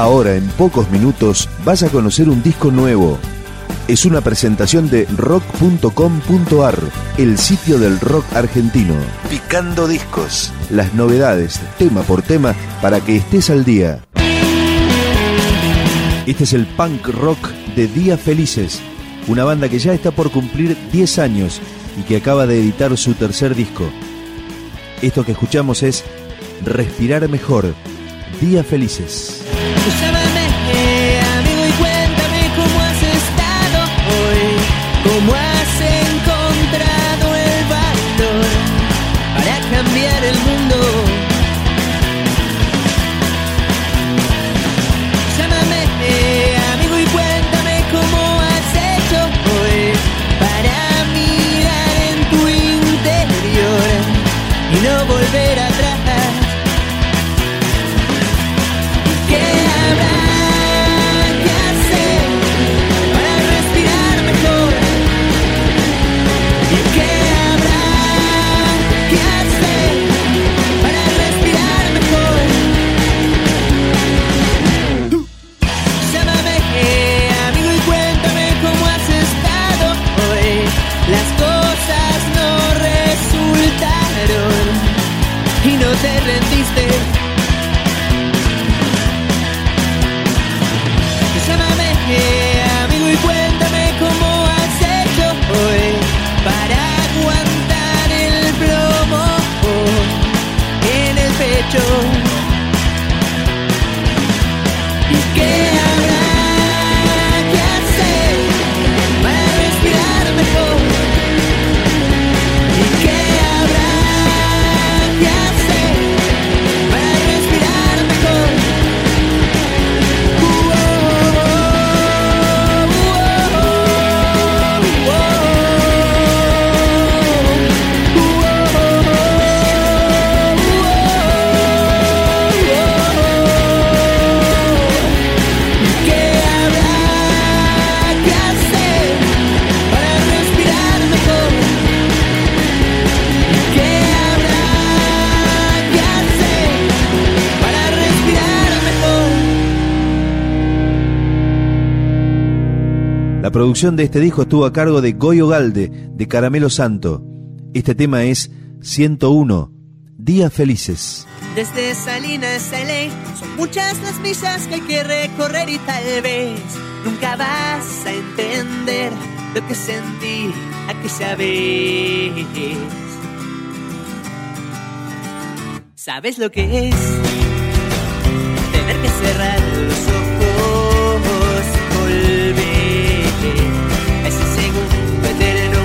Ahora, en pocos minutos, vas a conocer un disco nuevo. Es una presentación de rock.com.ar, el sitio del rock argentino. Picando discos. Las novedades, tema por tema, para que estés al día. Este es el punk rock de Días Felices, una banda que ya está por cumplir 10 años y que acaba de editar su tercer disco. Esto que escuchamos es Respirar Mejor, Días Felices. Llámame, amigo, y cuéntame cómo has estado hoy, cómo has encontrado el valor para cambiar el mundo. Llámame, amigo, y cuéntame cómo has hecho hoy para mirar en tu interior y no volver atrás. ¿Qué where La producción de este disco estuvo a cargo de Goyo Galde, de Caramelo Santo. Este tema es 101, Días Felices. Desde Salinas a LA son muchas las millas que hay que recorrer y tal vez nunca vas a entender lo que sentí aquella vez. ¿Sabes lo que es? Tener que cerrar los ojos a ese segundo eterno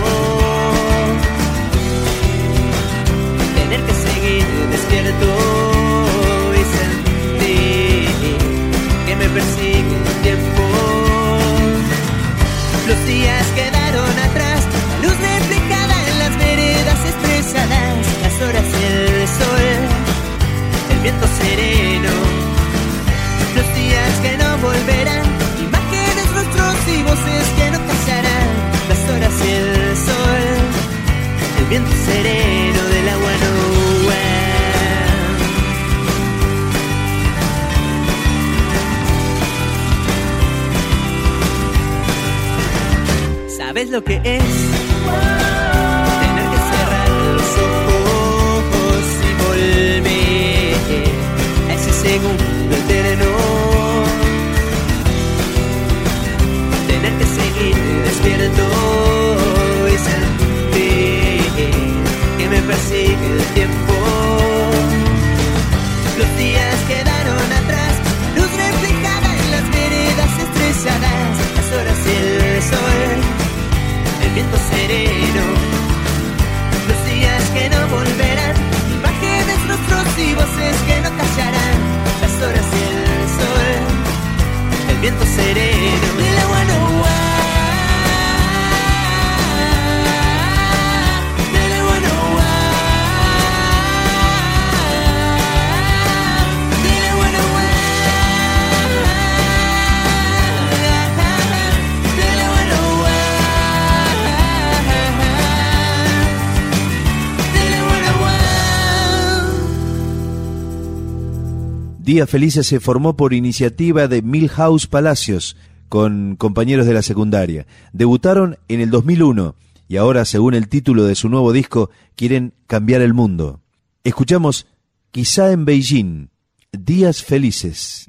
tener que seguir despierto que es? Tener que cerrar los ojos y volver ese segundo eterno. Tener que seguir despierto y sentir que me persigue el tiempo. Día Felices se formó por iniciativa de Milhouse Palacios, con compañeros de la secundaria. Debutaron en el 2001 y ahora, según el título de su nuevo disco, quieren cambiar el mundo. Escuchamos Quizá en Beijing, Días Felices.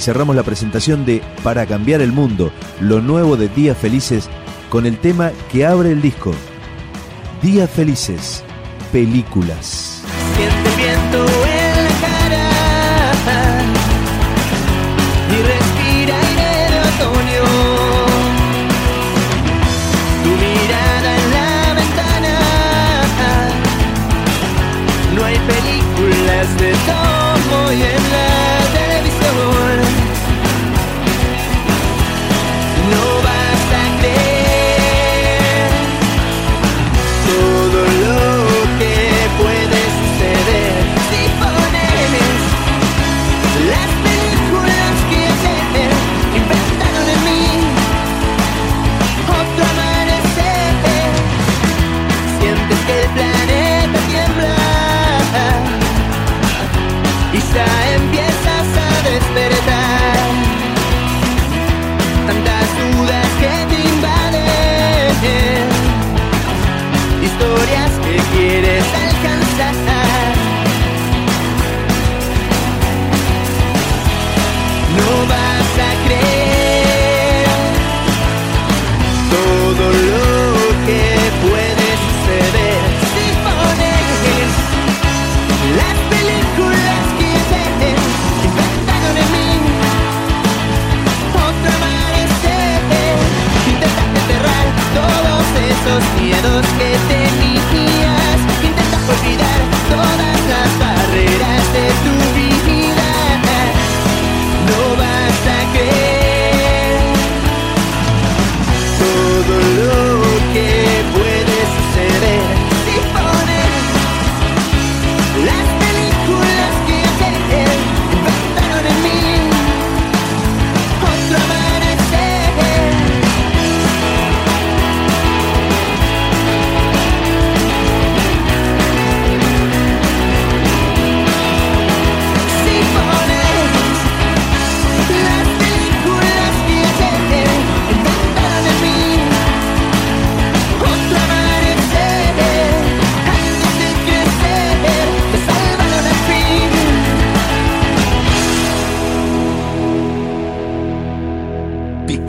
Cerramos la presentación de Para cambiar el mundo, lo nuevo de Días Felices, con el tema que abre el disco. Días Felices, películas. Siente viento en la cara y respira aire de otoño. Tu mirada en la ventana, no hay películas de todo